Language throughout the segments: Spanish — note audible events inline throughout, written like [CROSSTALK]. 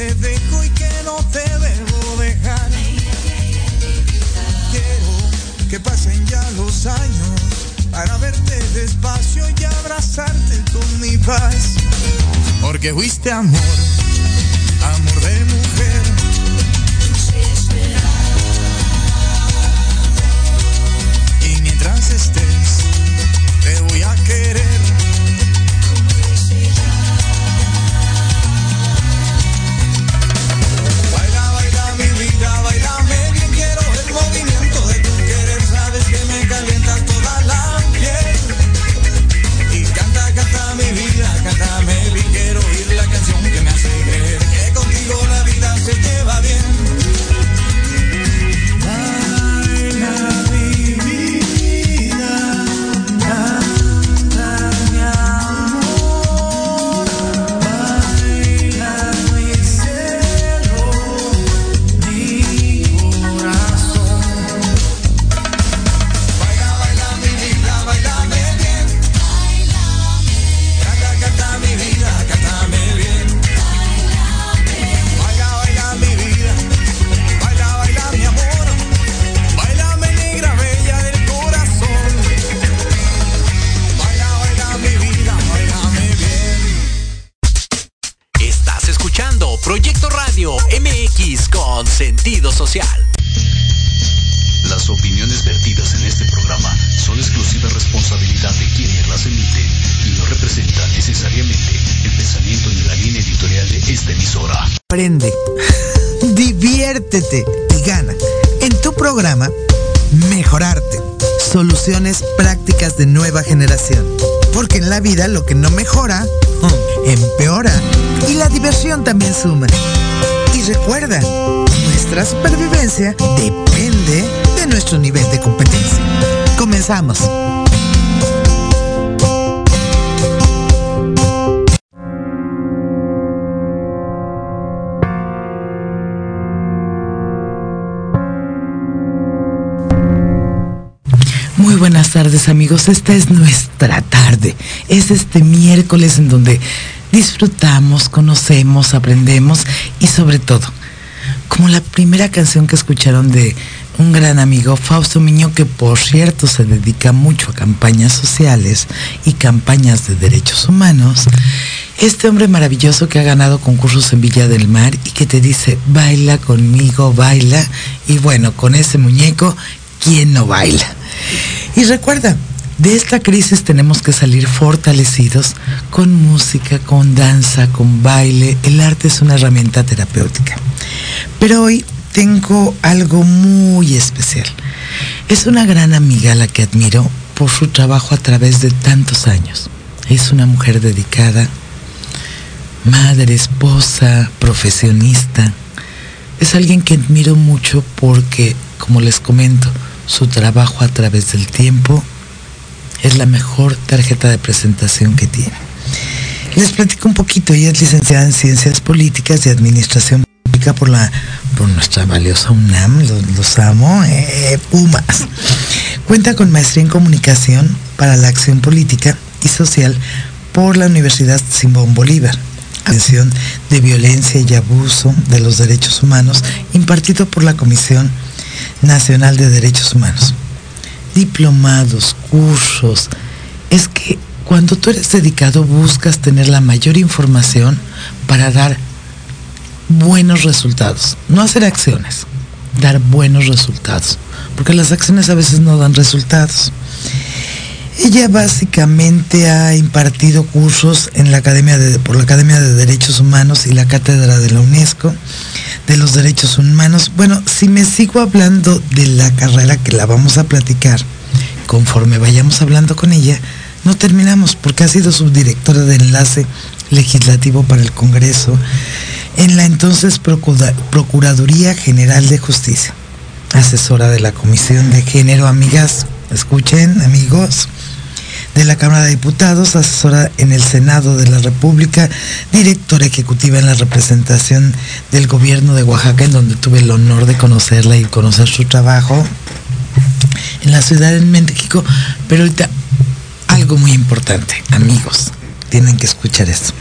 te dejo y que no te debo dejar. Quiero que pasen ya los años para verte despacio y abrazarte con mi paz. Porque fuiste amor, amor de mujer. Y mientras estés, te voy a querer. esta emisora. Prende, [LAUGHS] diviértete y gana. En tu programa, mejorarte. Soluciones prácticas de nueva generación. Porque en la vida lo que no mejora, [LAUGHS] empeora. Y la diversión también suma. Y recuerda, nuestra supervivencia depende de nuestro nivel de competencia. Comenzamos. Buenas tardes amigos, esta es nuestra tarde. Es este miércoles en donde disfrutamos, conocemos, aprendemos y sobre todo, como la primera canción que escucharon de un gran amigo, Fausto Miño, que por cierto se dedica mucho a campañas sociales y campañas de derechos humanos, este hombre maravilloso que ha ganado concursos en Villa del Mar y que te dice, baila conmigo, baila, y bueno, con ese muñeco, ¿quién no baila? Y recuerda, de esta crisis tenemos que salir fortalecidos con música, con danza, con baile. El arte es una herramienta terapéutica. Pero hoy tengo algo muy especial. Es una gran amiga la que admiro por su trabajo a través de tantos años. Es una mujer dedicada, madre, esposa, profesionista. Es alguien que admiro mucho porque, como les comento, su trabajo a través del tiempo es la mejor tarjeta de presentación que tiene. Les platico un poquito, ella es licenciada en Ciencias Políticas y Administración Pública por, la, por nuestra valiosa UNAM, los, amo, eh, Pumas. Cuenta con maestría en Comunicación para la Acción Política y Social por la Universidad Simón Bolívar. Atención de violencia y abuso de los derechos humanos impartido por la Comisión Nacional de Derechos Humanos diplomados, cursos. Es que cuando tú eres dedicado buscas tener la mayor información para dar buenos resultados. No hacer acciones, dar buenos resultados. Porque las acciones a veces no dan resultados. Ella básicamente ha impartido cursos en la Academia de, por la Academia de Derechos Humanos y la Cátedra de la UNESCO de los Derechos Humanos. Bueno, si me sigo hablando de la carrera que la vamos a platicar, conforme vayamos hablando con ella, no terminamos porque ha sido subdirectora de enlace legislativo para el Congreso en la entonces Procuraduría General de Justicia, asesora de la Comisión de Género, amigas, escuchen amigos, de la Cámara de Diputados, asesora en el Senado de la República, directora ejecutiva en la representación del gobierno de Oaxaca, en donde tuve el honor de conocerla y conocer su trabajo en la Ciudad de México. Pero ahorita, algo muy importante, amigos, tienen que escuchar esto.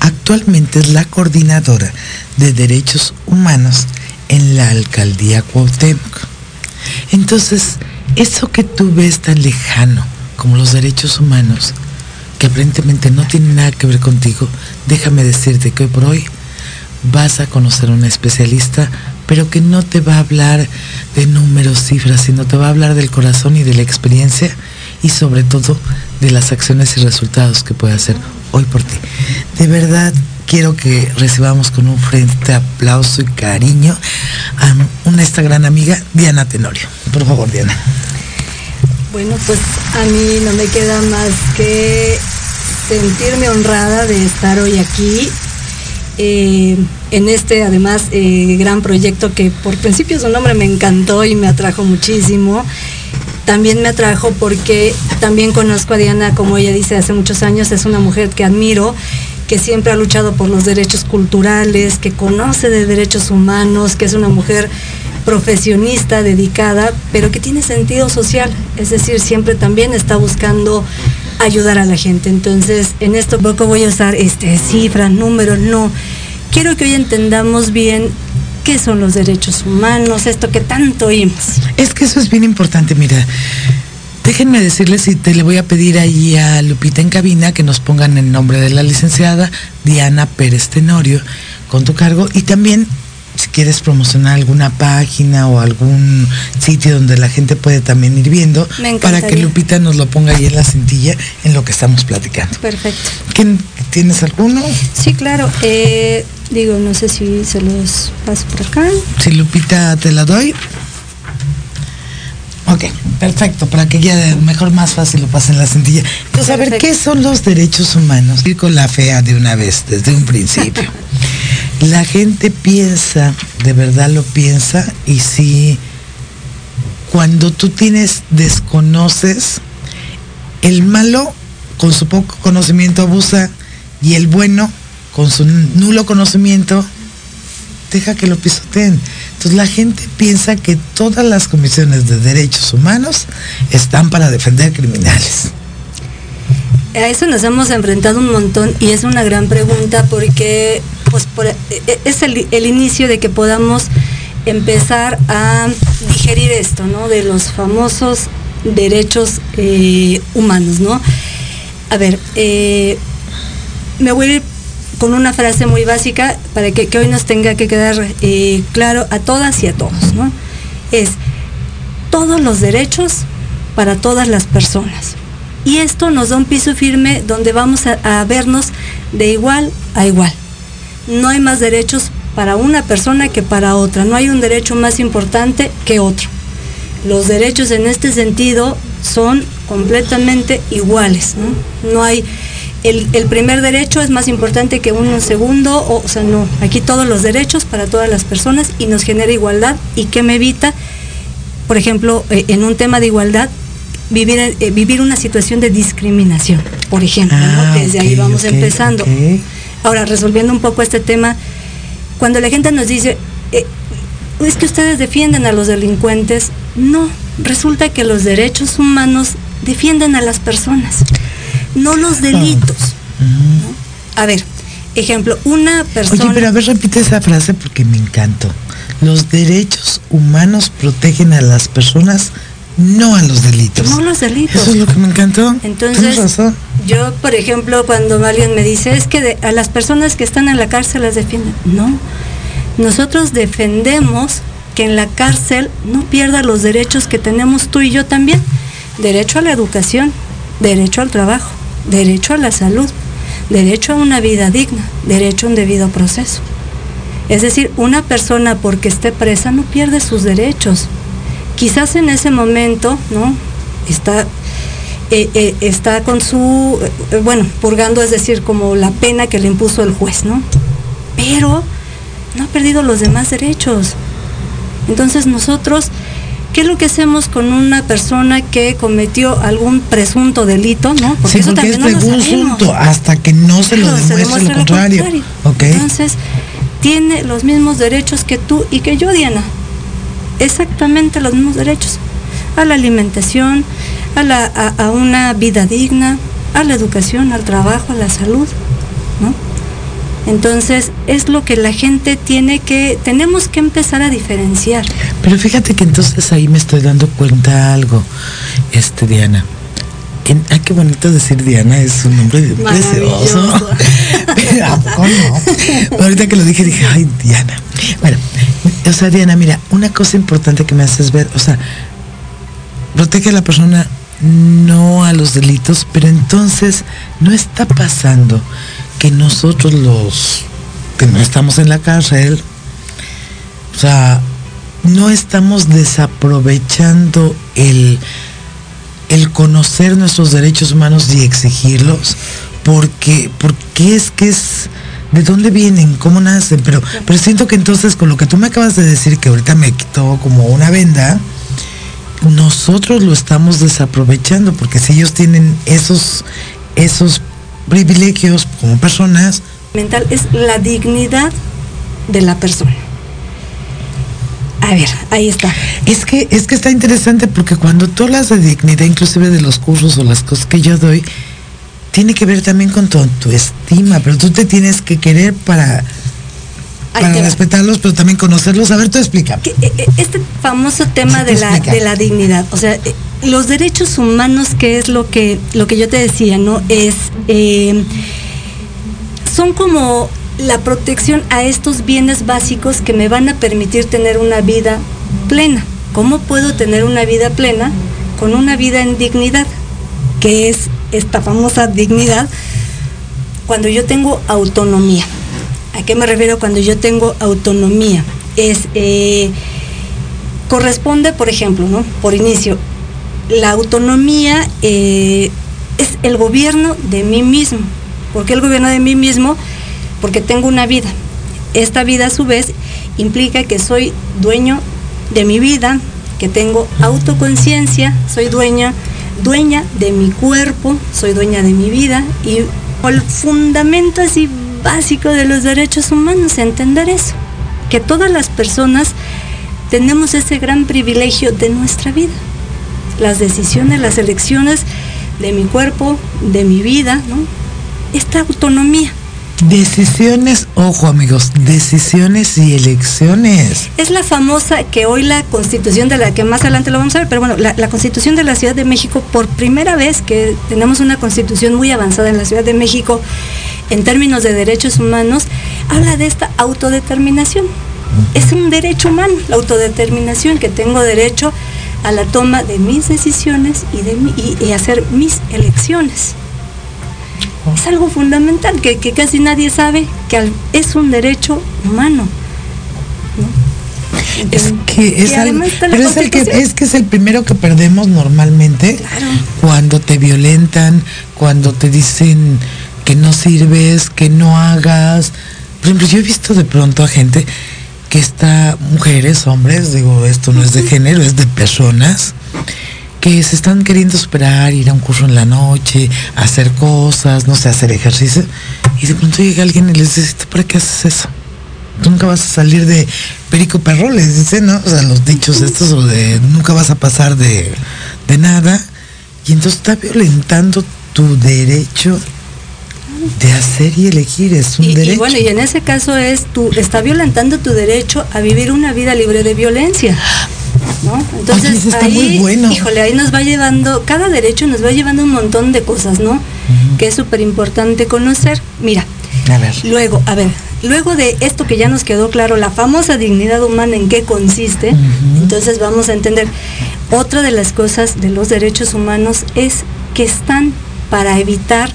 Actualmente es la coordinadora de derechos humanos en la alcaldía Cuauhtémoc. Entonces, eso que tú ves tan lejano, como los derechos humanos, que aparentemente no tienen nada que ver contigo, déjame decirte que hoy por hoy vas a conocer a una especialista, pero que no te va a hablar de números, cifras, sino te va a hablar del corazón y de la experiencia y sobre todo de las acciones y resultados que puede hacer hoy por ti. De verdad quiero que recibamos con un frente aplauso y cariño a una esta gran amiga, Diana Tenorio. Por favor, Diana. Bueno, pues a mí no me queda más que sentirme honrada de estar hoy aquí eh, en este además eh, gran proyecto que por principio su nombre me encantó y me atrajo muchísimo. También me atrajo porque también conozco a Diana, como ella dice, hace muchos años, es una mujer que admiro, que siempre ha luchado por los derechos culturales, que conoce de derechos humanos, que es una mujer profesionista, dedicada, pero que tiene sentido social, es decir, siempre también está buscando ayudar a la gente. Entonces, en esto poco voy a usar este, cifras, números, no. Quiero que hoy entendamos bien qué son los derechos humanos, esto que tanto oímos. Es que eso es bien importante, mira. Déjenme decirles y te le voy a pedir ahí a Lupita en cabina que nos pongan el nombre de la licenciada Diana Pérez Tenorio con tu cargo y también si quieres promocionar alguna página o algún sitio donde la gente puede también ir viendo para que Lupita nos lo ponga ahí en la cintilla en lo que estamos platicando. Perfecto. ¿Tienes alguno? Sí, claro. Eh, digo, no sé si se los paso por acá. Si Lupita te la doy. Ok, perfecto, para que ya mejor más fácil lo pase en la cintilla. Entonces, a ver, ¿qué son los derechos humanos? Ir con la fea de una vez, desde un principio. [LAUGHS] la gente piensa, de verdad lo piensa, y si cuando tú tienes, desconoces, el malo con su poco conocimiento abusa y el bueno con su nulo conocimiento deja que lo pisoteen. Entonces la gente piensa que todas las comisiones de derechos humanos están para defender criminales. A eso nos hemos enfrentado un montón y es una gran pregunta porque pues, por- e- es el, inicio de que podamos empezar a digerir esto, ¿no? De los famosos derechos eh, humanos, ¿no? A ver, eh, me voy a ir con una frase muy básica para que, hoy nos tenga que quedar eh, claro a todas y a todos, ¿no? Es todos los derechos para todas las personas. Y esto nos da un piso firme donde vamos a, vernos de igual a igual. No hay más derechos para una persona que para otra. No hay un derecho más importante que otro. Los derechos en este sentido son completamente iguales. No, hay el, primer derecho es más importante que uno segundo, o, o sea, no, aquí todos los derechos para todas las personas y nos genera igualdad y que me evita, por ejemplo, eh, en un tema de igualdad, vivir, eh, vivir una situación de discriminación, por ejemplo, Ah, ¿no? desde ahí vamos empezando. Ahora, resolviendo un poco este tema, cuando la gente nos dice, eh, es que ustedes defienden a los delincuentes, no, resulta que los derechos humanos defienden a las personas, no los delitos. ¿no? A ver, ejemplo, una persona... Oye, pero a ver, repite esa frase porque me encantó. Los derechos humanos protegen a las personas, no a los delitos. No los delitos. Eso es lo que me encantó. Entonces, razón. yo, por ejemplo, cuando alguien me dice, es que de- a las personas que están en la cárcel las defienden. No, nosotros defendemos que en la cárcel no pierda los derechos que tenemos tú y yo también. Derecho a la educación, derecho al trabajo, derecho a la salud, derecho a una vida digna, derecho a un debido proceso. Es decir, una persona porque esté presa no pierde sus derechos. Quizás en ese momento, ¿no? Está, eh, eh, está con su, eh, bueno, purgando, es decir, como la pena que le impuso el juez, ¿no? Pero no ha perdido los demás derechos. Entonces nosotros, ¿qué es lo que hacemos con una persona que cometió algún presunto delito, no? sí, porque es no presunto hasta que no se lo Claro, se demuestre lo contrario. Entonces, tiene los mismos derechos que tú y que yo, Diana. Exactamente los mismos derechos. A la alimentación, a, la, a, a una vida digna, a la educación, al trabajo, a la salud, ¿no? Entonces, es lo que la gente tiene que, tenemos que empezar a diferenciar. Pero fíjate que entonces ahí me estoy dando cuenta algo, este Diana. En- ay, qué bonito decir Diana, es un nombre precioso. [LAUGHS] Ahorita que lo dije, dije, ay, Diana. Bueno, o sea, Diana, mira, una cosa importante que me haces ver, o sea, protege a la persona, no a los delitos, pero entonces no está pasando que nosotros los que no estamos en la cárcel, o sea, no estamos desaprovechando el, el conocer nuestros derechos humanos y exigirlos, porque, porque es que es de dónde vienen, cómo nacen, pero, pero siento que entonces con lo que tú me acabas de decir, que ahorita me quitó como una venda, nosotros lo estamos desaprovechando, porque si ellos tienen esos, esos privilegios como personas, Mental es la dignidad de la persona. A ver, ahí está. Es que, es que está interesante porque cuando tú hablas de dignidad, inclusive de los cursos o las cosas que yo doy, tiene que ver también con tu autoestima, pero tú te tienes que querer para, para respetarlos, pero también conocerlos. A ver, tú explícame. que, eh, eh, este famoso tema de la, Explica. de la dignidad, o sea, eh, los derechos humanos, que es lo que, lo que yo te decía, ¿no? Es, eh, son como la protección a estos bienes básicos que me van a permitir tener una vida plena. ¿Cómo puedo tener una vida plena con una vida en dignidad? Que es esta famosa dignidad cuando yo tengo autonomía. ¿A qué me refiero cuando yo tengo autonomía? Es, eh, corresponde, por ejemplo, ¿no? Por inicio, la autonomía eh, es el gobierno de mí mismo. ¿Por qué el gobierno de mí mismo? Porque tengo una vida. esta vida a su vez implica que soy dueño de mi vida, que tengo autoconciencia, soy dueña, dueña de mi cuerpo, soy dueña de mi vida y el fundamento así básico de los derechos humanos, entender eso, que todas las personas tenemos ese gran privilegio de nuestra vida, las decisiones, las elecciones de mi cuerpo, de mi vida, esta autonomía. Decisiones, ojo amigos, decisiones y elecciones. Es la famosa que hoy la constitución de la que más adelante lo vamos a ver, pero bueno, la, la, constitución de la Ciudad de México, por primera vez que tenemos una constitución muy avanzada en la Ciudad de México en términos de derechos humanos, habla de esta autodeterminación. Es un derecho humano, la autodeterminación, que tengo derecho a la toma de mis decisiones y, de mi, y, y hacer mis elecciones es algo fundamental que, que, casi nadie sabe que es un derecho humano. ¿no? Entonces, es que es, al, pero es, el que, es que es el primero que perdemos normalmente claro. cuando te violentan, cuando te dicen que no sirves, que no hagas. Por ejemplo, yo he visto de pronto a gente que está, mujeres, hombres, digo, esto no es de género, es de personas, que se están queriendo superar, ir a un curso en la noche, hacer cosas, no sé, hacer ejercicio, y de pronto llega alguien y les dice, ¿para qué haces eso? Tú nunca vas a salir de perico perro, les dice, ¿no? O sea, los dichos estos, o de nunca vas a pasar de, de nada, y entonces está violentando tu derecho de hacer y elegir, es un y, derecho. Y bueno, y en ese caso es, tú, está violentando tu derecho a vivir una vida libre de violencia. ¿No? Entonces, Oye, eso está ahí, muy bueno. híjole, ahí nos va llevando, cada derecho nos va llevando un montón de cosas, ¿no? Uh -huh. Que es súper importante conocer. Mira, a ver. luego, a ver, luego de esto que ya nos quedó claro, la famosa dignidad humana en qué consiste, uh -huh. entonces vamos a entender, otra de las cosas de los derechos humanos es que están para evitar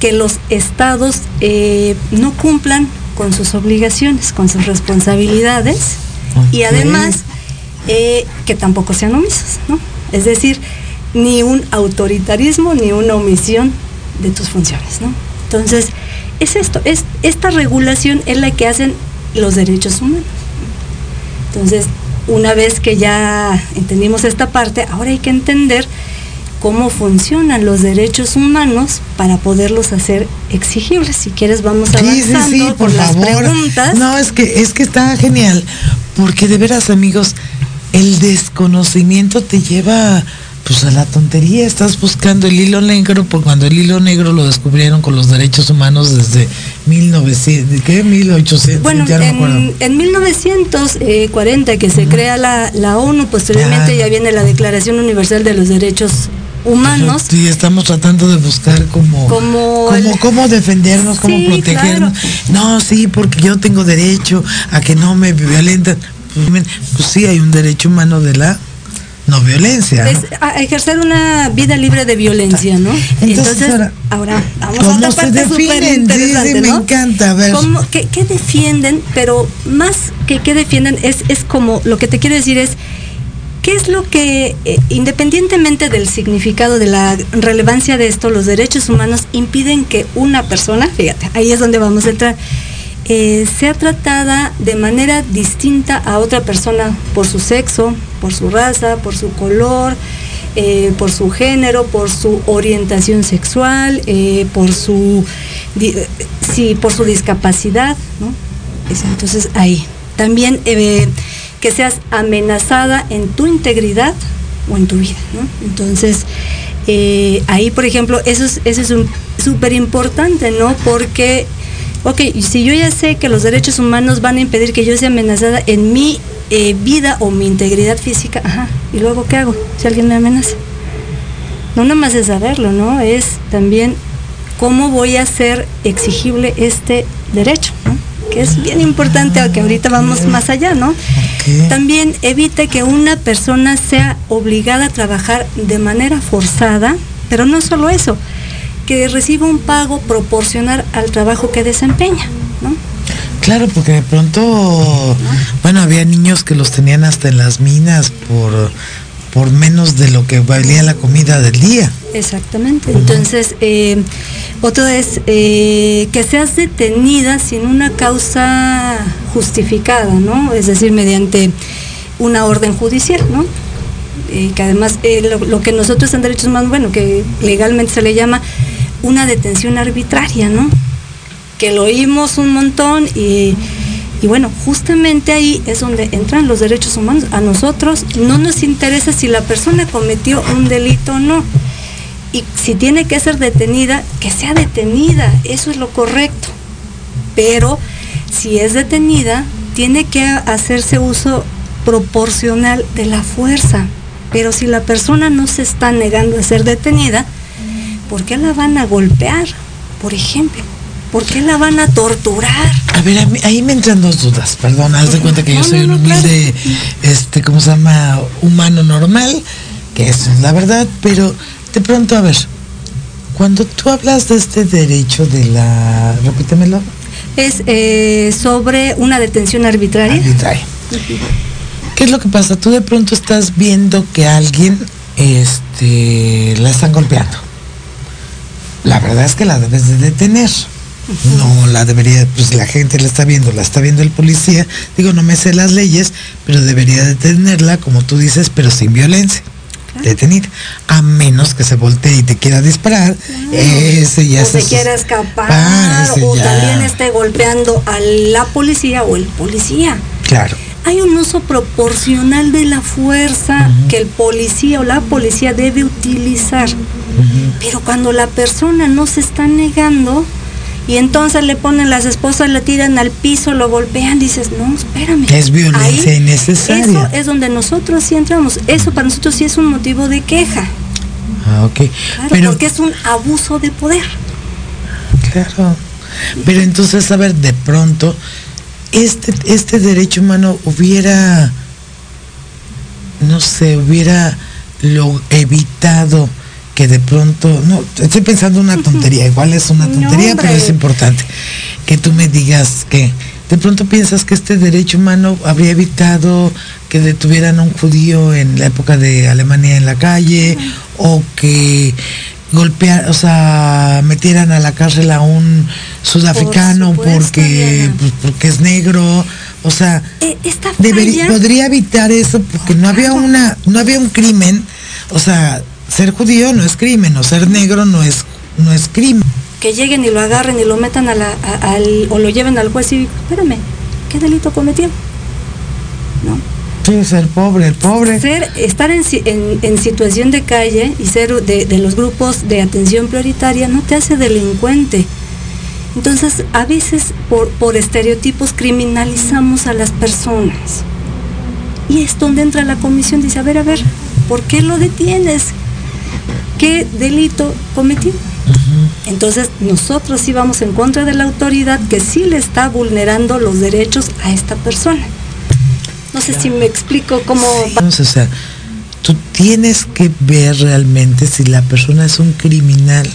que los estados eh, no cumplan con sus obligaciones, con sus responsabilidades okay. y además eh, que tampoco sean omisos, ¿no? Es decir, ni un autoritarismo ni una omisión de tus funciones, ¿no? Entonces, es esto, es esta regulación es la que hacen los derechos humanos. Entonces, una vez que ya entendimos esta parte, ahora hay que entender cómo funcionan los derechos humanos para poderlos hacer exigibles. Si quieres vamos avanzando sí, sí, sí, por, por las favor. preguntas. No, es que es que está genial, porque de veras, amigos, el desconocimiento te lleva pues a la tontería, estás buscando el hilo negro, por cuando el hilo negro lo descubrieron con los derechos humanos desde 1900, ¿qué? 1800, bueno, ya no en, me acuerdo. en 1940 que se crea la, la ONU, posteriormente Ah. ya viene la Declaración Universal de los Derechos Humanos. Sí, estamos tratando de buscar cómo, Como cómo, el- cómo defendernos, cómo protegernos. No, sí, porque yo tengo derecho a que no me violenten. Pues, sí, hay un derecho humano de la no violencia. Es a- a ejercer una vida libre de violencia, ¿no? Entonces, ahora, ahora, vamos ¿cómo a otra parte súper Sí, sí, interesante, me ¿no? encanta, a ver. ¿Cómo- qué, qué defienden? Pero más que qué defienden, es, es como, lo que te quiero decir es, ¿qué es lo que, eh, independientemente del significado, de la relevancia de esto, los derechos humanos impiden que una persona, fíjate, ahí es donde vamos a entrar, eh, sea tratada de manera distinta a otra persona por su sexo, por su raza, por su color, eh, por su género, por su orientación sexual, eh, por su di- por su discapacidad, ¿no? Es- entonces ahí. También eh, que seas amenazada en tu integridad o en tu vida. Entonces, ahí, por ejemplo, eso es, eso es un- súper importante, ¿no? Porque, ok, si yo ya sé que los derechos humanos van a impedir que yo sea amenazada en mi eh, vida o mi integridad física, ajá, ¿y luego qué hago si alguien me amenaza? No nada más es saberlo, ¿no? Es también cómo voy a hacer exigible este derecho, ¿no? Que es bien importante, que ahorita vamos más allá, ¿no? También evite que una persona sea obligada a trabajar de manera forzada, pero no solo eso, que reciba un pago proporcional al trabajo que desempeña, ¿no? Claro, porque de pronto, bueno, había niños que los tenían hasta en las minas por, por menos de lo que valía la comida del día. Exactamente. Entonces, eh, Otro es eh, que seas detenida sin una causa justificada, ¿no? Es decir, mediante una orden judicial, ¿no? Eh, que además eh, lo, lo que nosotros en derechos humanos, bueno, que legalmente se le llama una detención arbitraria, ¿no? Que lo oímos un montón y, y bueno, justamente ahí es donde entran los derechos humanos. A nosotros no nos interesa si la persona cometió un delito o no. Y si tiene que ser detenida, que sea detenida, eso es lo correcto. Pero si es detenida, tiene que hacerse uso proporcional de la fuerza. Pero si la persona no se está negando a ser detenida, ¿por qué la van a golpear? Por ejemplo, ¿por qué la van a torturar? A ver, a mí- ahí me entran dos dudas. Perdón, haz de cuenta que yo soy no, un claro. humilde, este, ¿cómo se llama? Humano normal, que eso es la verdad, pero de pronto, a ver, cuando tú hablas de este derecho de la, repítemelo, Es eh, sobre una detención arbitraria. arbitraria. ¿Qué es lo que pasa? Tú de pronto estás viendo que alguien, este, la están golpeando. La verdad es que la debes de detener. No la debería, pues la gente la está viendo, la está viendo el policía. Digo, no me sé las leyes, pero debería detenerla, como tú dices, pero sin violencia. Detenida. A menos que se voltee y te quiera disparar. Ese ya o se quiera escapar, o ya. también esté golpeando a la policía o el policía. Claro. Hay un uso proporcional de la fuerza que el policía o la policía debe utilizar. Pero cuando la persona no se está negando y entonces le ponen las esposas, le tiran al piso, lo golpean, dices, no, espérame. Es violencia Ahí, innecesaria. Eso es donde nosotros sí entramos. Eso para nosotros sí es un motivo de queja. Ah, ok. Claro, pero, porque es un abuso de poder. Claro. Pero entonces, a ver, de pronto, este, este derecho humano hubiera, no sé, hubiera lo evitado que de pronto, no, estoy pensando una tontería, igual es una tontería, pero es importante que tú me digas que de pronto piensas que este derecho humano habría evitado que detuvieran a un judío en la época de Alemania en la calle o que golpear, o sea, metieran a la cárcel a un sudafricano Por porque pues, porque es negro, o sea, esta debería, podría evitar eso porque no había una no había un crimen, o sea, ser judío no es crimen, o ser negro no es no es crimen. que lleguen y lo agarren y lo metan a la, a- al, o lo lleven al juez y espérame, ¿qué delito cometió? ¿No? Sí, ser pobre, el pobre. Ser, estar en, en- en situación de calle y ser de, de los grupos de atención prioritaria no te hace delincuente. Entonces, a veces por, por estereotipos criminalizamos a las personas. Y es donde entra la comisión, dice, a ver, a ver, ¿por qué lo detienes? ¿Qué delito cometió? Entonces nosotros sí vamos en contra de la autoridad que sí le está vulnerando los derechos a esta persona. No sé si me explico cómo... va- o sea, tú tienes que ver realmente si la persona es un criminal,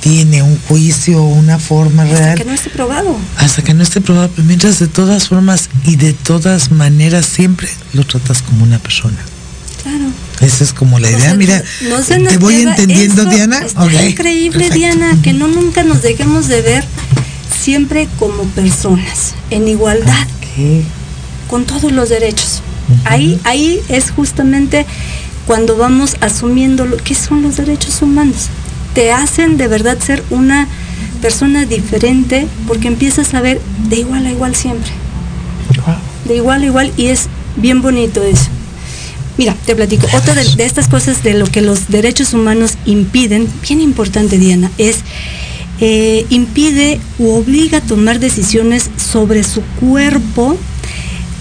tiene un juicio una forma hasta real. que no esté probado. hasta que no esté probado, pero mientras de todas formas y de todas maneras siempre lo tratas como una persona. Claro. Esa es como la O idea. sea, Mira, no se nos te voy entendiendo, eso, Diana. Está Ok, increíble, perfecto. Diana, que no nunca nos dejemos de ver siempre como personas, en igualdad, con todos los derechos. Ahí, ahí es justamente cuando vamos asumiendo lo que son los derechos humanos. Te hacen de verdad ser una persona diferente porque empiezas a ver de igual a igual siempre. De igual a igual y es bien bonito eso. Mira, te platico, otra de, de estas cosas de lo que los derechos humanos impiden, bien importante Diana, es eh, impide u obliga a tomar decisiones sobre su cuerpo,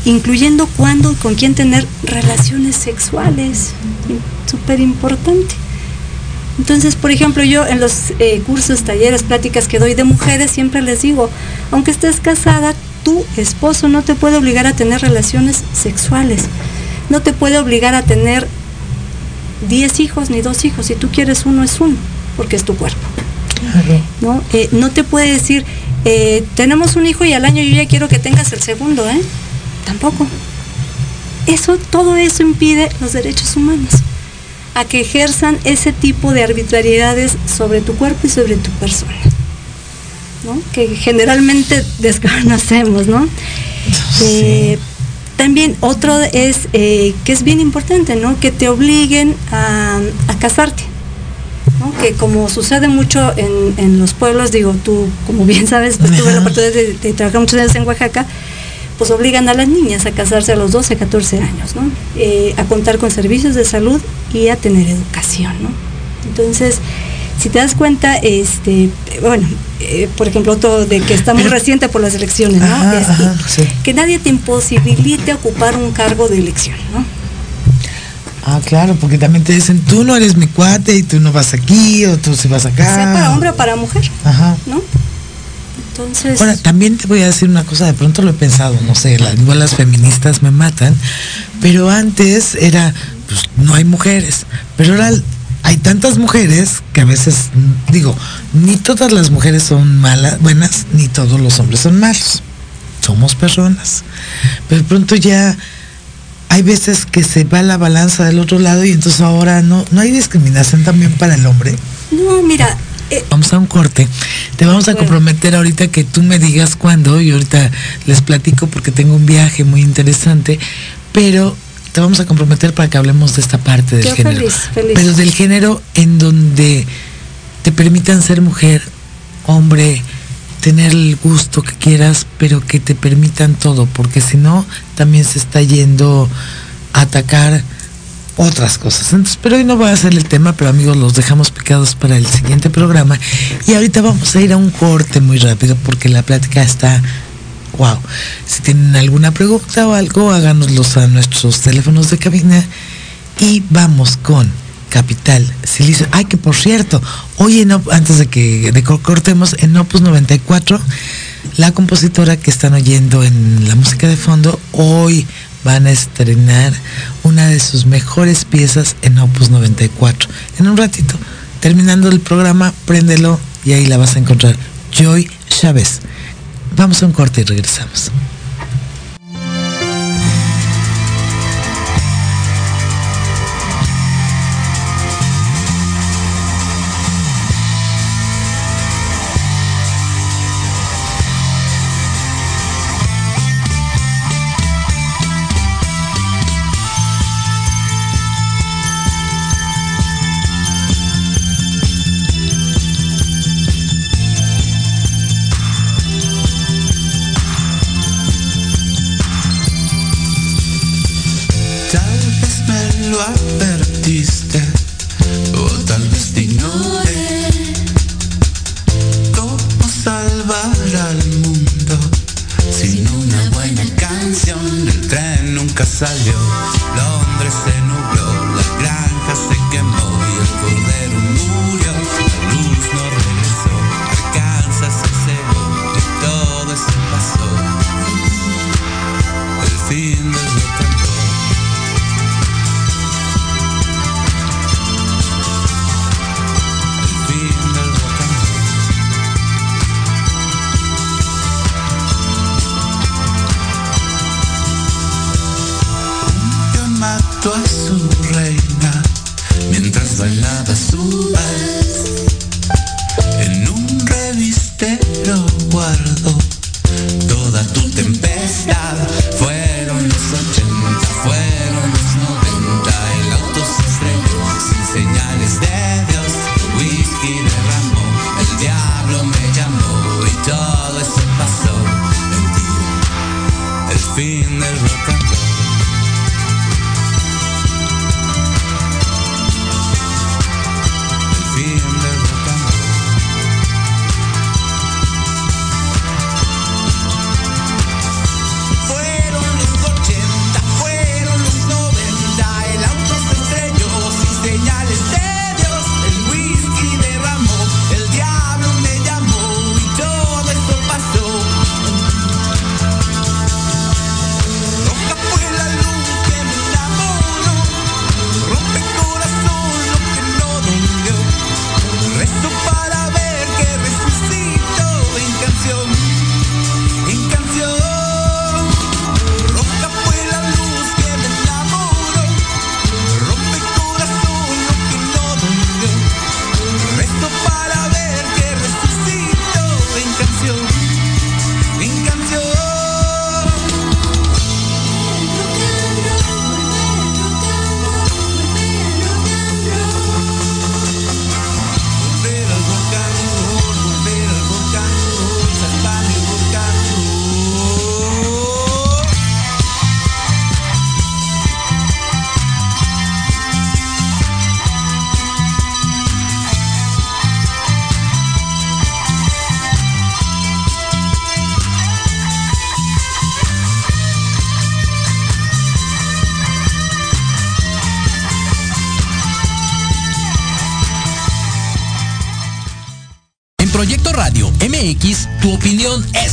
incluyendo cuándo y con quién tener relaciones sexuales. Súper importante. Entonces, por ejemplo, yo en los eh, cursos, talleres, pláticas que doy de mujeres, siempre les digo, aunque estés casada, tu esposo no te puede obligar a tener relaciones sexuales, no te puede obligar a tener 10 hijos ni dos hijos, si tú quieres uno es uno, porque es tu cuerpo. Claro. ¿no? Eh, no te puede decir, eh, tenemos un hijo y al año yo ya quiero que tengas el segundo, ¿eh? Tampoco. Eso, todo eso impide los derechos humanos, a que ejerzan ese tipo de arbitrariedades sobre tu cuerpo y sobre tu persona. ¿no? Que generalmente [LAUGHS] desconocemos, ¿no? Eh, también otro es eh, que es bien importante, ¿no? Que te obliguen a, a casarte. ¿no? Que como sucede mucho en, en, los pueblos, digo, tú como bien sabes, pues tuve la oportunidad de, de, trabajar muchos años en Oaxaca, pues obligan a las niñas a casarse a los 12, 14 años, ¿no? Eh, a contar con servicios de salud y a tener educación, ¿no? Entonces, si te das cuenta, este, bueno, eh, por ejemplo, otro de que está muy Pero, reciente por las elecciones, ¿no? Ajá, es, ajá, sí. Que nadie te imposibilite ocupar un cargo de elección, ¿no? Ah, claro, porque también te dicen, tú no eres mi cuate y tú no vas aquí o tú se vas acá. Sea para hombre o para mujer, Ajá. ¿no? Entonces. Ahora, también te voy a decir una cosa, de pronto lo he pensado, no sé, las, las feministas me matan, pero antes era, pues no hay mujeres, pero ahora hay tantas mujeres que a veces, digo, ni todas las mujeres son malas, buenas, ni todos los hombres son malos. Somos personas. Pero de pronto ya hay veces que se va la balanza del otro lado y entonces ahora no, no hay discriminación también para el hombre. No, mira. Eh, vamos a un corte. Te vamos a comprometer ahorita que tú me digas cuándo y ahorita les platico porque tengo un viaje muy interesante, pero te vamos a comprometer para que hablemos de esta parte del Yo género. feliz, feliz. Pero del género en donde te permitan ser mujer, hombre, tener el gusto que quieras, pero que te permitan todo, porque si no, también se está yendo a atacar otras cosas. Entonces, pero hoy no va a ser el tema, pero amigos, los dejamos picados para el siguiente programa. Y ahorita vamos a ir a un corte muy rápido porque la plática está wow. Si tienen alguna pregunta o algo, háganoslos a nuestros teléfonos de cabina y vamos con Capital Silicio. Ay, que por cierto, hoy en, antes de que cortemos en Opus 94, la compositora que están oyendo en la música de fondo, hoy van a estrenar una de sus mejores piezas en Opus 94. En un ratito, terminando el programa, préndelo y ahí la vas a encontrar. Joy Chávez. Vamos a un corte y regresamos.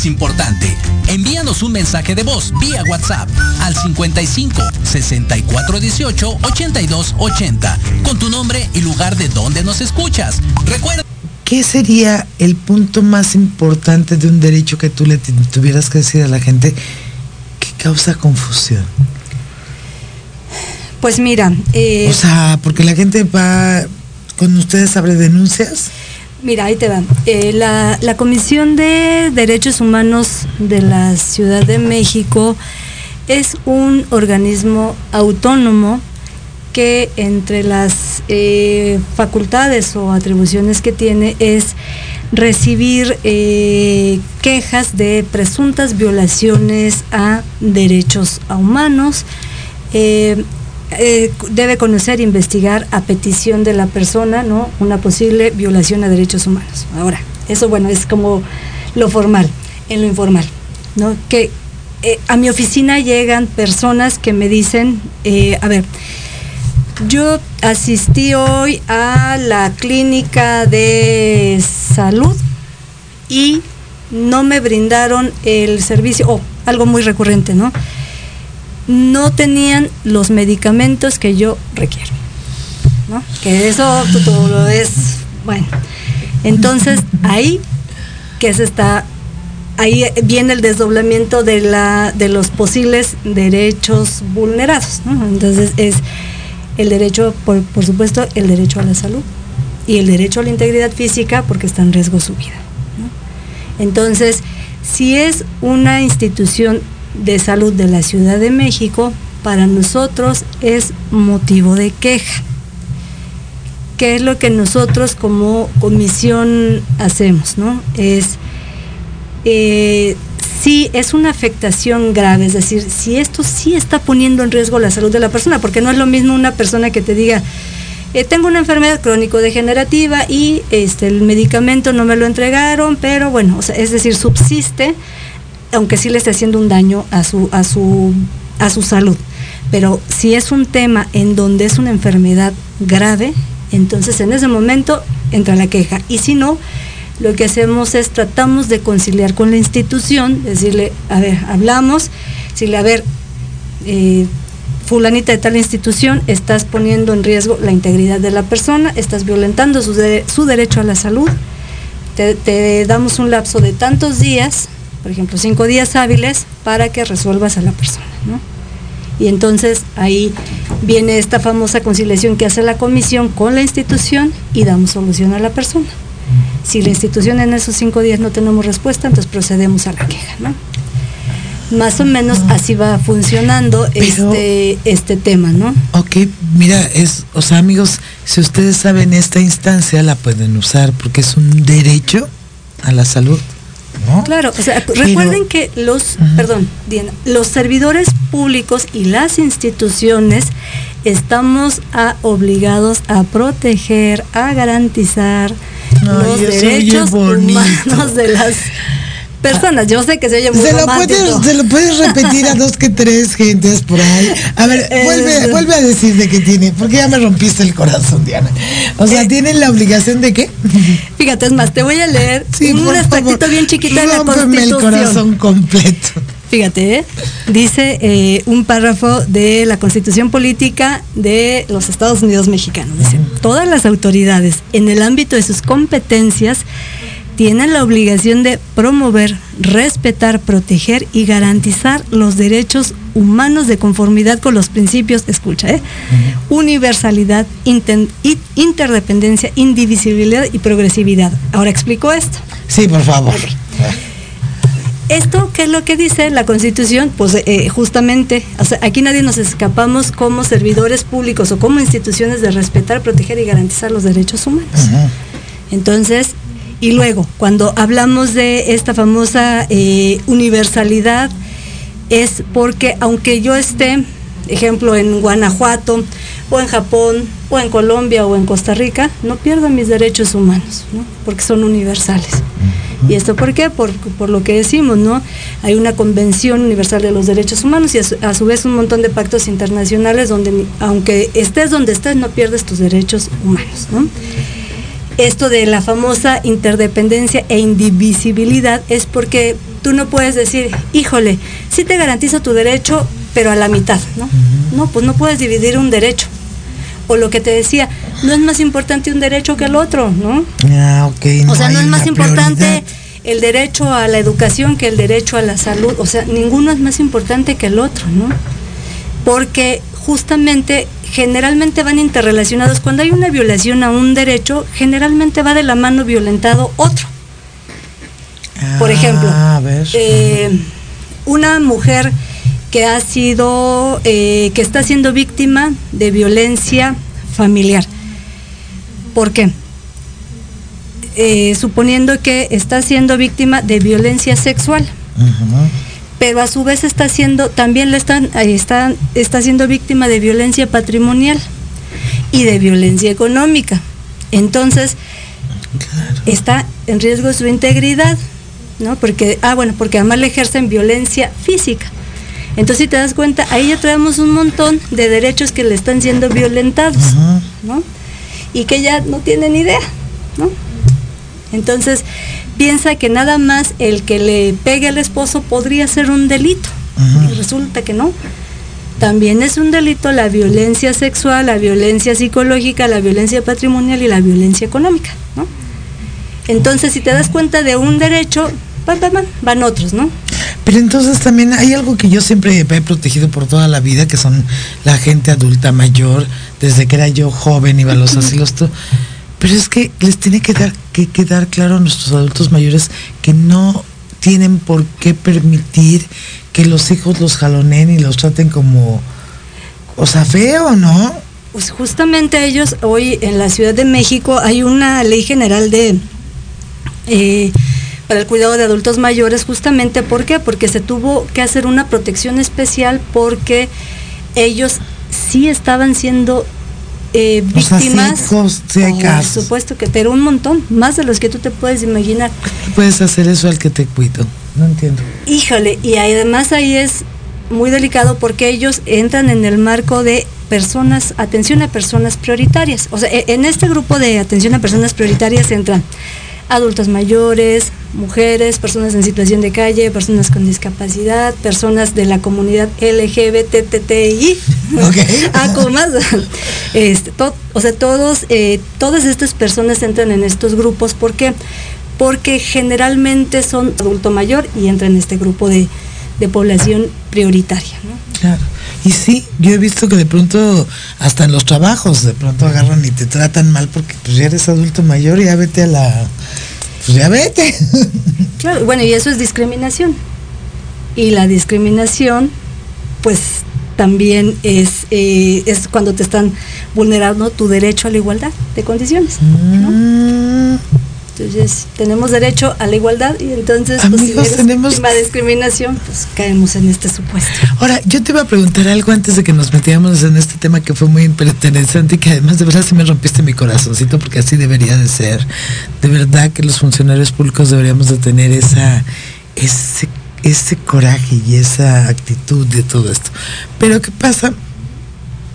Importante. Envíanos un mensaje de voz vía WhatsApp al 55 64 18 82 80 con tu nombre y lugar de donde nos escuchas. Recuerda. ¿Qué sería el punto más importante de un derecho que tú le tuvieras que decir a la gente que causa confusión? Pues mira, eh, o sea, porque la gente va con ustedes abre denuncias. Mira, ahí te va. Eh, la, la, Comisión de Derechos Humanos de la Ciudad de México es un organismo autónomo que entre las eh, facultades o atribuciones que tiene es recibir eh, quejas de presuntas violaciones a derechos humanos. Eh, debe conocer e investigar a petición de la persona ¿no? una posible violación a derechos humanos. Ahora, eso bueno, es como lo formal, en lo informal, ¿no? Que a mi oficina llegan personas que me dicen, a ver, yo asistí hoy a la clínica de salud y no me brindaron el servicio, o algo muy recurrente, ¿no? No tenían los medicamentos que yo requiero, ¿no? Que eso todo lo es, bueno. Entonces, ahí que se está ahí viene el desdoblamiento de la de los posibles derechos vulnerados. Entonces es el derecho, por, supuesto, el derecho a la salud y el derecho a la integridad física porque está en riesgo su vida. Entonces, si es una institución de salud de la Ciudad de México, para nosotros es motivo de queja. ¿Qué es lo que nosotros como comisión hacemos? ¿no? Es eh, si es una afectación grave, es decir, si esto sí está poniendo en riesgo la salud de la persona, porque no es lo mismo una persona que te diga, eh, tengo una enfermedad crónico-degenerativa y este, el medicamento no me lo entregaron, pero bueno, es decir, subsiste, aunque sí le esté haciendo un daño a su, a su, a su salud. Pero si es un tema en donde es una enfermedad grave, entonces en ese momento entra la queja. Y si no, lo que hacemos es tratamos de conciliar con la institución, decirle, a ver, hablamos, decirle, a ver, eh, fulanita de tal institución, estás poniendo en riesgo la integridad de la persona, estás violentando su, derecho a la salud, te, damos un lapso de tantos días, por ejemplo, cinco días hábiles, para que resuelvas a la persona. Y entonces ahí viene esta famosa conciliación que hace la comisión con la institución y damos solución a la persona. Si la institución en esos cinco días no tenemos respuesta, entonces procedemos a la queja, ¿no? Más o menos así va funcionando este, este tema, ¿no? Ok, mira, es, o sea, amigos, si ustedes saben esta instancia la pueden usar porque es un derecho a la salud. ¿No? Claro, o sea, recuerden que los, perdón, Diana, los servidores públicos y las instituciones estamos obligados a proteger, a garantizar, los derechos humanos de las [LAUGHS] personas. Yo sé que se oye muy se lo, puedes, se lo puedes repetir a dos que tres gentes por ahí. A ver, [LAUGHS] vuelve, vuelve a decir de qué tiene, porque ya me rompiste el corazón, Diana. O sea, eh, ¿tienen la obligación de qué? [LAUGHS] Fíjate, es más, te voy a leer [LAUGHS] un aspecto bien chiquito de la Constitución. el corazón completo. Fíjate, ¿eh? dice eh, un párrafo de la Constitución Política de los Estados Unidos Mexicanos. Dice, todas las autoridades en el ámbito de sus competencias tienen la obligación de promover, respetar, proteger y garantizar los derechos humanos de conformidad con los principios, escucha, ¿eh? universalidad, interdependencia, indivisibilidad y progresividad. Ahora explico esto. Sí, por favor. Esto, ¿qué es lo que dice la Constitución? Pues eh, justamente, aquí nadie nos escapamos como servidores públicos o como instituciones de respetar, proteger y garantizar los derechos humanos. Entonces, y luego, cuando hablamos de esta famosa eh, universalidad, es porque aunque yo esté, ejemplo, en Guanajuato, o en Japón, o en Colombia, o en Costa Rica, no pierdo mis derechos humanos, ¿no? porque son universales. ¿Y esto por qué? Por, lo que decimos, ¿no? Hay una Convención Universal de los Derechos Humanos y a su, vez un montón de pactos internacionales donde, aunque estés donde estés, no pierdes tus derechos humanos, ¿no? Esto de la famosa interdependencia e indivisibilidad es porque tú no puedes decir, híjole, sí te garantizo tu derecho, pero a la mitad, ¿no? No, pues no puedes dividir un derecho. O lo que te decía, no es más importante un derecho que el otro, ¿no? Ah, ok. o sea, no es más importante prioridad. el derecho a la educación que el derecho a la salud. O sea, ninguno es más importante que el otro, ¿no? Porque justamente, generalmente van interrelacionados. Cuando hay una violación a un derecho, generalmente va de la mano violentado otro. Por ejemplo, Ah, ver. eh, una mujer que ha sido, eh, que está siendo víctima de violencia familiar. ¿Por qué? Eh, suponiendo que está siendo víctima de violencia sexual. Pero a su vez está siendo, también le están, está, está siendo víctima de violencia patrimonial y de violencia económica. Entonces, está en riesgo su integridad, ¿no? Porque, ah, bueno, porque además le ejercen violencia física. Entonces, si te das cuenta, ahí ya traemos un montón de derechos que le están siendo violentados. ¿no? Y que ya no tienen idea, ¿no? Entonces, piensa que nada más el que le pegue al esposo podría ser un delito. Y resulta que no. También es un delito la violencia sexual, la violencia psicológica, la violencia patrimonial y la violencia económica, ¿no? Entonces, si te das cuenta de un derecho, van, van, van, van otros, ¿no? Pero entonces también hay algo que yo siempre he protegido por toda la vida, que son la gente adulta mayor, desde que era yo joven, iba a los asilos, todo. Pero es que les tiene que dar que quedar claro a nuestros adultos mayores que no tienen por qué permitir que los hijos los jaloneen y los traten como, o sea, feo, ¿no? Pues justamente ellos, hoy en la Ciudad de México hay una ley general de eh, para el cuidado de adultos mayores, justamente ¿por qué? Porque se tuvo que hacer una protección especial porque ellos sí estaban siendo eh, O sea, sí, víctimas. Por supuesto que, pero un montón, más de los que tú te puedes imaginar. Puedes hacer eso al que te cuido. No entiendo. Híjole, y además ahí es muy delicado porque ellos entran en el marco de personas, atención a personas prioritarias. O sea, e- en este grupo de atención a personas prioritarias entran adultos mayores, mujeres, personas en situación de calle, personas con discapacidad, personas de la comunidad LGBTTI, Ok. [LAUGHS] ACO más. Este, to- o sea, todos, eh, todas estas personas entran en estos grupos. ¿Por qué? Porque generalmente son adulto mayor y entran en este grupo de, de población prioritaria. ¿no? Claro. Y sí, yo he visto que de pronto, hasta en los trabajos, de pronto agarran y te tratan mal porque pues ya eres adulto mayor y ya vete a la... Pues ya vete. [LAUGHS] Claro, bueno, y eso es discriminación. Y la discriminación, pues también es, eh, es cuando te están vulnerando tu derecho a la igualdad de condiciones. ¿no? Mm, Entonces, tenemos derecho a la igualdad y entonces, pues, si Amigos, tenemos- de discriminación, pues caemos en este supuesto. Ahora, yo te iba a preguntar algo antes de que nos metiéramos en este tema que fue muy interesante y que además de verdad sí me rompiste mi corazoncito porque así debería de ser. De verdad que los funcionarios públicos deberíamos de tener esa, ese, ese coraje y esa actitud de todo esto. Pero ¿qué pasa?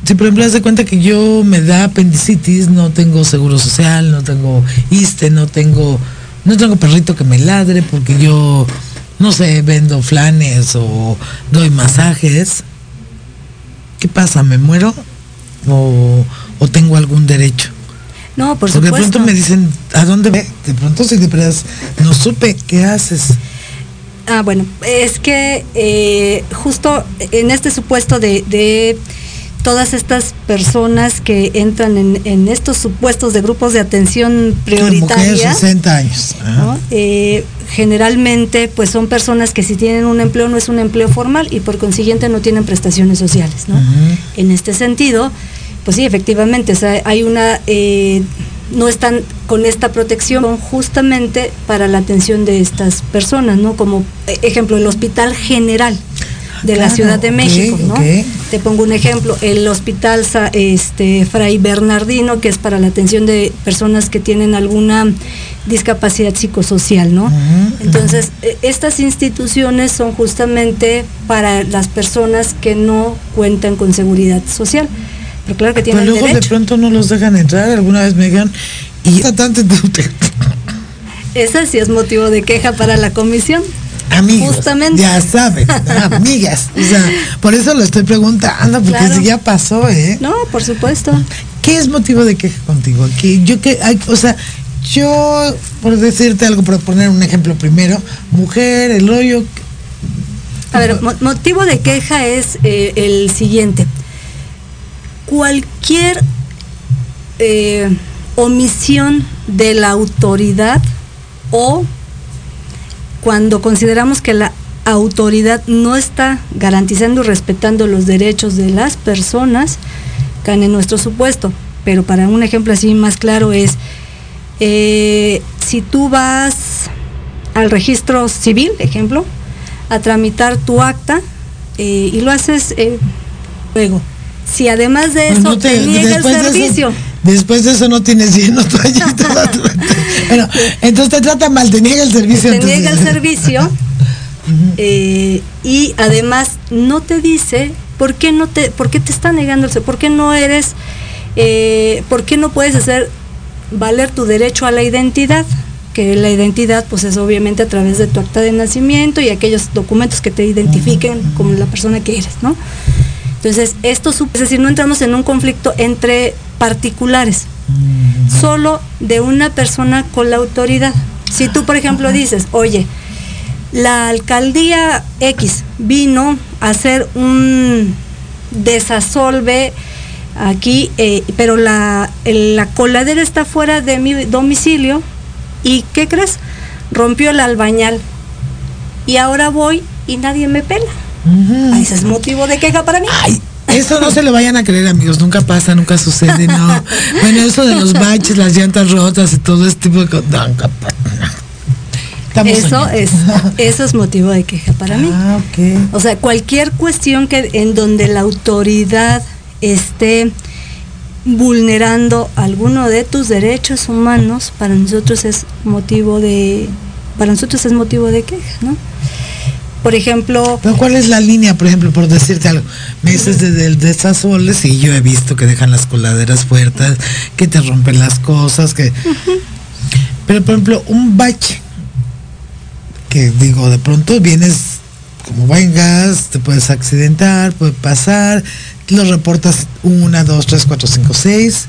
Si por ejemplo haz de cuenta que yo me da apendicitis, no tengo seguro social, no tengo ISTE, no tengo, no tengo perrito que me ladre porque yo, no sé, vendo flanes o doy masajes. ¿Qué pasa? ¿Me muero? ¿O, o tengo algún derecho? No, por Porque de pronto me dicen, ¿a dónde ve? De pronto si de verdad no supe, ¿qué haces? Ah, bueno, es que eh, justo en este supuesto de, de todas estas personas que entran en, en estos supuestos de grupos de atención prioritaria, 60 años. Eh, generalmente pues son personas que si tienen un empleo no es un empleo formal y por consiguiente no tienen prestaciones sociales, ¿no? En este sentido, pues sí, efectivamente, o sea, hay una, eh, no están con esta protección justamente para la atención de estas personas, ¿no? Como eh, ejemplo, el Hospital General de la Claro, Ciudad de México, ¿no? ok. Te pongo un ejemplo, el Hospital este, Fray Bernardino, que es para la atención de personas que tienen alguna discapacidad psicosocial, ¿no? Entonces, eh, estas instituciones son justamente para las personas que no cuentan con seguridad social. Pero claro que Pero tienen luego de pronto no los dejan entrar. Alguna vez me dijeron, Y tanto Ese sí es motivo de queja para la comisión. Amigos, Justamente. ya saben, amigas. O sea, por eso lo estoy preguntando, porque Claro. si ya pasó, ¿eh? No, por supuesto. ¿Qué es motivo de queja contigo? Que yo que, hay- o sea, yo, por decirte algo, por poner un ejemplo primero, mujer, el hoyo, A ver, mo- motivo de queja es eh, el siguiente. Cualquier eh, omisión de la autoridad o cuando consideramos que la autoridad no está garantizando y respetando los derechos de las personas, caen en nuestro supuesto. Pero para un ejemplo así más claro es, eh, si tú vas al registro civil, ejemplo, a tramitar tu acta eh, y lo haces eh, luego. Si además de eso no te, niega el después de eso- servicio, después de eso no tienes [LAUGHS] lleno. [LAUGHS] bueno, entonces te trata mal, te niega el servicio. te niega el servicio [LAUGHS] eh, y además no te dice por qué no te, por qué te está negando el por qué no eres, eh, por qué no puedes hacer valer tu derecho a la identidad que la identidad pues es obviamente a través de tu acta de nacimiento y aquellos documentos que te identifiquen como la persona que eres, ¿no? Entonces, esto es decir, no entramos en un conflicto entre particulares, solo de una persona con la autoridad. Si tú, por ejemplo, dices, oye, la alcaldía X vino a hacer un desasolve aquí, eh, pero la, la coladera está fuera de mi domicilio y ¿qué crees? Rompió el albañal y ahora voy y nadie me pela. Ah, Ese es motivo de queja para mí. Ay, eso no se lo vayan a creer, amigos. Nunca pasa, nunca sucede, no. [LAUGHS] Bueno, eso de los baches, las llantas rotas y todo este tipo de cosas. Estamos Eso soñando. es, [LAUGHS] eso es motivo de queja para mí. Ah, ok. O sea, cualquier cuestión que en donde la autoridad esté vulnerando alguno de tus derechos humanos, para nosotros es motivo de, para nosotros es motivo de queja, ¿no? Por ejemplo, Pero ¿cuál es la línea, por ejemplo, por decirte algo? Meses desde el desasoles y yo he visto que dejan las coladeras fuertes, que te rompen las cosas, que... Pero, por ejemplo, un bache, que digo, de pronto vienes como vengas, te puedes accidentar, puede pasar, lo reportas una, dos, tres, cuatro, cinco, seis.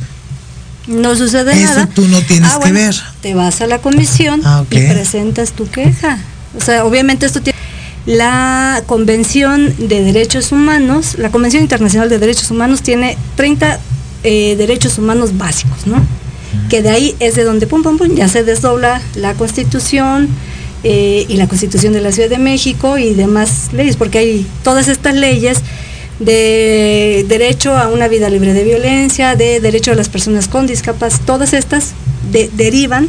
no sucede Eso nada. tú no tienes que ver. Te vas a la comisión Ah, y presentas tu queja. O sea, obviamente esto tiene la Convención de Derechos Humanos, la Convención Internacional de Derechos Humanos tiene 30 eh, derechos humanos básicos, ¿no? Que de ahí es de donde pum pum pum ya se desdobla la Constitución eh, y la Constitución de la Ciudad de México y demás leyes, porque hay todas estas leyes de derecho a una vida libre de violencia, de derecho a las personas con discapacidad, todas estas de- derivan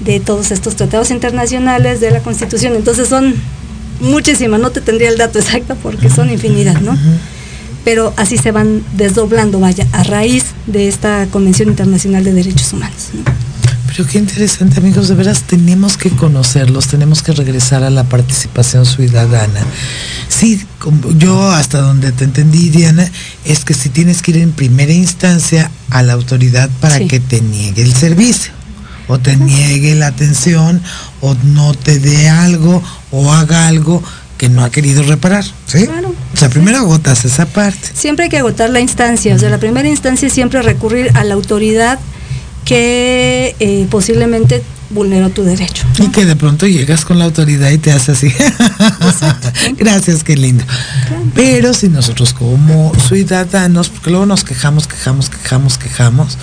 de todos estos tratados internacionales, de la Constitución. Entonces son muchísimas, no te tendría el dato exacto porque son infinidad, ¿no? Pero así se van desdoblando, vaya, a raíz de esta Convención Internacional de Derechos Humanos. ¿no? Pero qué interesante, amigos, de veras tenemos que conocerlos, tenemos que regresar a la participación ciudadana. Sí, como yo hasta donde te entendí, Diana, es que si tienes que ir en primera instancia a la autoridad para Sí. que te niegue el servicio, o te niegue la atención, o no te dé algo, o haga algo que no ha querido reparar, ¿sí? Claro, O sea, primero agotas esa parte. Siempre hay que agotar la instancia, o sea, la primera instancia es siempre recurrir a la autoridad que eh, posiblemente vulneró tu derecho. ¿no? Y que de pronto llegas con la autoridad y te hace así. [LAUGHS] Gracias, qué lindo. Pero si nosotros como ciudadanos, porque luego nos quejamos, quejamos, quejamos, quejamos,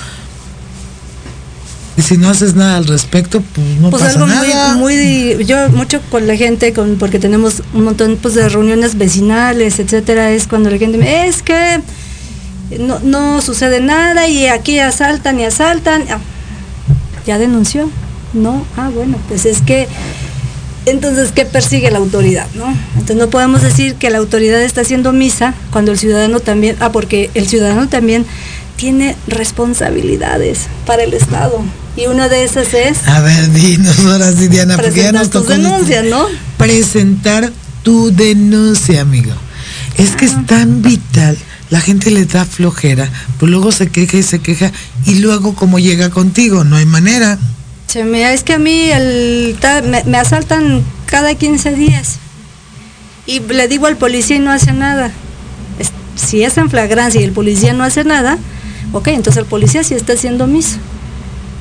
y si no haces nada al respecto, pues no pues pasa algo nada. muy, muy, yo mucho con la gente, con, porque tenemos un montón pues, de reuniones vecinales, etcétera, es cuando la gente me, es que no, no sucede nada y aquí asaltan y asaltan. Ah, ya denunció, ¿no? Ah, bueno, pues es que, entonces, ¿qué persigue la autoridad, no? Entonces no podemos decir que la autoridad está haciendo misa cuando el ciudadano también, ah, porque el ciudadano también tiene responsabilidades para el Estado. Y una de esas es A ver, dinos ahora sí, Diana, porque ya nos tocó. denuncias, ¿no? Presentar tu denuncia, amigo. Es que es tan vital la gente le da flojera, pues luego se queja y se queja y luego como llega contigo, no hay manera. Es que a mí el, me, me asaltan cada 15 días y le digo al policía y no hace nada. Es- si es en flagrancia y el policía no hace nada, ok, entonces el policía sí está haciendo omiso.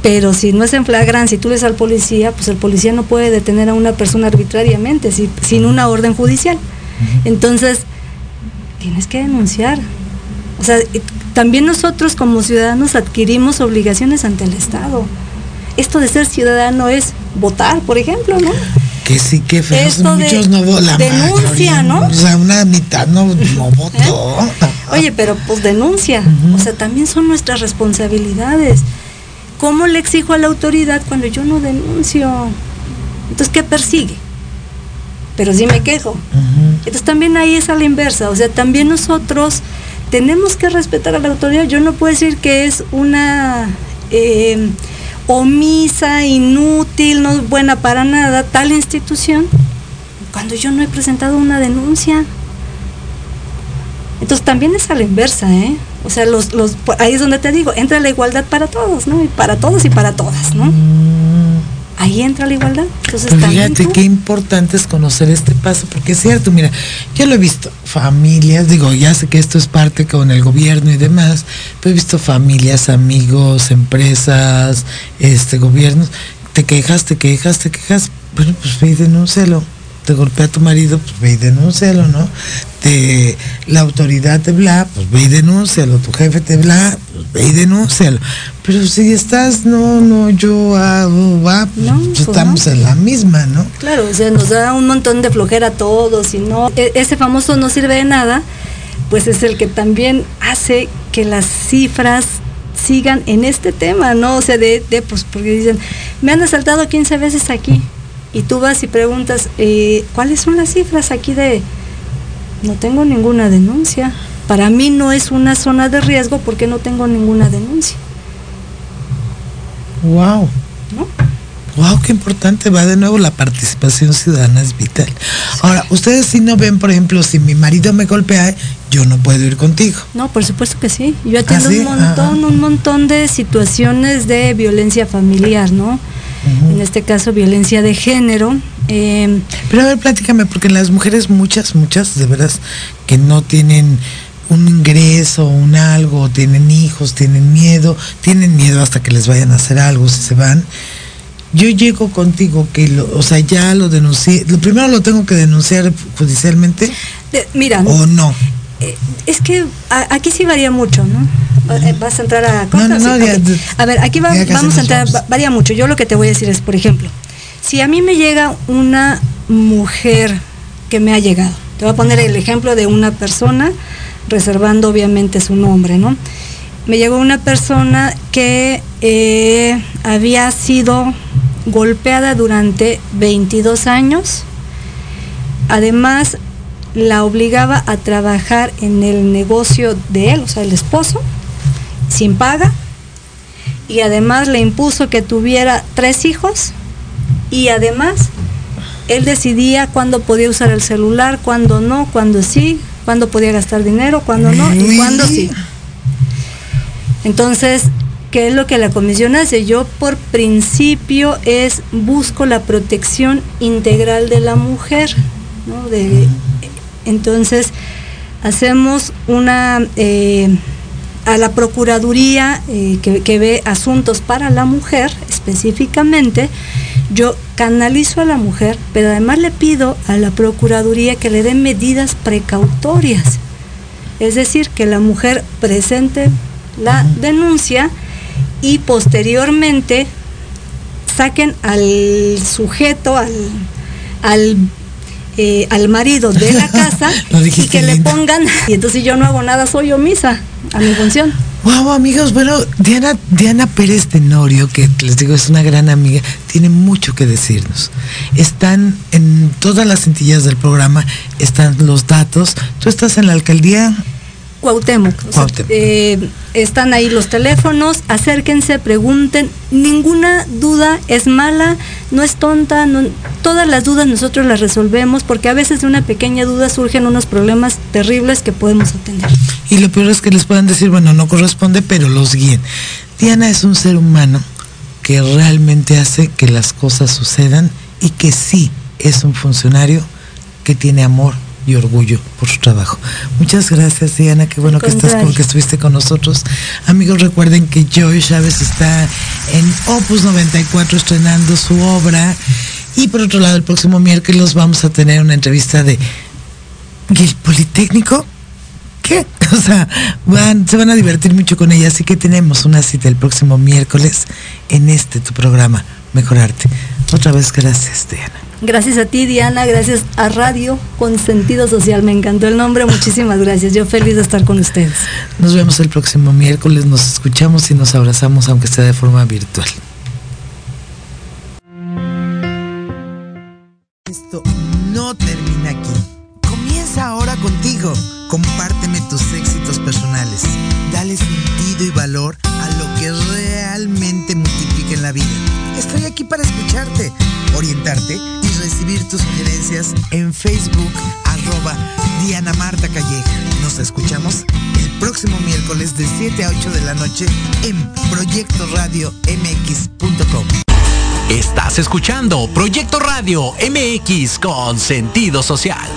Pero si no es en flagrancia y tú le dices al policía, pues el policía no puede detener a una persona arbitrariamente si- sin una orden judicial. Entonces, tienes que denunciar. O sea, y también nosotros como ciudadanos adquirimos obligaciones ante el Estado. Esto de ser ciudadano es votar, por ejemplo, ¿no? Que sí, que feos. Esto de Muchos no vo- la denuncia, ¿no? O sea, una mitad no, no votó. Oye, pero pues denuncia. O sea, también son nuestras responsabilidades. ¿Cómo le exijo a la autoridad cuando yo no denuncio? Entonces, ¿qué persigue? Pero sí me quejo. Entonces también ahí es a la inversa, o sea, también nosotros tenemos que respetar a la autoridad. Yo no puedo decir que es una eh, omisa, inútil, no es buena para nada tal institución cuando yo no he presentado una denuncia. Entonces también es a la inversa, ¿eh? O sea, los, los, ahí es donde te digo, entra la igualdad para todos, ¿no? Y para todos y para todas, ¿no? Ahí entra la igualdad. Entonces Pero también fíjate tú- qué importante es conocer este paso, porque es cierto, mira, yo lo he visto, familias, digo, ya sé que esto es parte con el gobierno y demás, pero he visto familias, amigos, empresas, este, gobiernos, te quejas, te quejas, te quejas, bueno, pues ve y denúncialo. Te golpea tu marido, pues ve y denúncialo, ¿no? Te, la autoridad te bla, pues ve y denúncialo. Tu jefe te bla, pues ve y denúncialo. Pero si estás, no, no, yo hago, va, pues, No, pues pues estamos no. en la misma, ¿no? Claro, o sea, nos da un montón de flojera a todos y no, e- ese famoso no sirve de nada, pues es el que también hace que las cifras sigan en este tema, ¿no? O sea, de, de pues, porque dicen, me han asaltado 15 veces aquí, y tú vas y preguntas, eh, ¿cuáles son las cifras aquí de, no tengo ninguna denuncia? Para mí no es una zona de riesgo porque no tengo ninguna denuncia, Wow. ¿no? Wow, qué importante. Va de nuevo, la participación ciudadana es vital. Ahora, ustedes si no ven, por ejemplo, si mi marido me golpea, yo no puedo ir contigo. No, por supuesto que sí. Yo atiendo ¿Ah, sí? un montón, un montón de situaciones de violencia familiar, ¿no? En este caso, violencia de género. Eh, Pero a ver, platícame, porque las mujeres, muchas, muchas, de veras, que no tienen un ingreso, un algo, tienen hijos, tienen miedo, tienen miedo hasta que les vayan a hacer algo si se van. Yo llego contigo que, lo, o sea, ya lo denuncié. Lo primero lo tengo que denunciar judicialmente de- mira, o no. Eh, es que a- aquí sí varía mucho, ¿no? Eh, ¿Vas a entrar a No, no, cosas? no, ok. de- A ver, aquí va- vamos a entrar, va- varía mucho. Yo lo que te voy a decir es, por ejemplo, si a mí me llega una mujer que me ha llegado, te voy a poner el ejemplo de una persona, reservando obviamente su nombre, ¿no? Me llegó una persona que eh, había sido golpeada durante 22 años, además la obligaba a trabajar en el negocio de él, o sea, el esposo, sin paga, y además le impuso que tuviera tres hijos, y además él decidía cuándo podía usar el celular, cuándo no, cuándo sí, cuándo podía gastar dinero, cuándo no, y cuándo sí. Entonces, ¿qué es lo que la comisión hace? Yo por principio es busco la protección integral de la mujer, ¿no? De- entonces, hacemos una eh, a la Procuraduría eh, que, que ve asuntos para la mujer específicamente, yo canalizo a la mujer, pero además le pido a la Procuraduría que le dé medidas precautorias. Es decir, que la mujer presente la denuncia y posteriormente saquen al sujeto, al, al, eh, al marido de la [LAUGHS] casa y que le pongan, y entonces yo no hago nada, soy omisa a mi función. Wow, amigos, bueno, Diana, Diana Pérez Tenorio, que les digo es una gran amiga, tiene mucho que decirnos. Están en todas las cintillas del programa, están los datos. Tú estás en la alcaldía, Cuauhtémoc. o sea, Cuauhtémoc. eh, están ahí los teléfonos, acérquense, pregunten. Ninguna duda es mala, no es tonta, no- todas las dudas nosotros las resolvemos porque a veces de una pequeña duda surgen unos problemas terribles que podemos atender. Y lo peor es que les puedan decir, bueno, no corresponde, pero los guíen. Diana es un ser humano que realmente hace que las cosas sucedan y que sí es un funcionario que tiene amor y orgullo por su trabajo. Muchas gracias, Diana. Qué bueno que estás con, que estuviste con nosotros. Amigos, recuerden que Joy Chávez está en Opus 94 estrenando su obra. Y por otro lado, el próximo miércoles vamos a tener una entrevista de el Politécnico. ¿Qué? [LAUGHS] O sea, van, se van a divertir mucho con ella, así que tenemos una cita el próximo miércoles en este tu programa, Mejorarte. Otra vez gracias, Diana. Gracias a ti, Diana, gracias a Radio con Sentido Social. Me encantó el nombre, muchísimas gracias. Yo feliz de estar con ustedes. Nos vemos el próximo miércoles, nos escuchamos y nos abrazamos, aunque sea de forma virtual. Esto no termina aquí. Comienza ahora contigo. Compárteme tus éxitos personales. Dale sentido y valor a lo que realmente multiplica en la vida. Estoy aquí para escucharte, orientarte y recibir tus sugerencias en Facebook arroba Diana Marta Calleja. Nos escuchamos el próximo miércoles de 7 a 8 de la noche en Proyecto Radio MX.com. Estás escuchando Proyecto Radio MX con sentido social.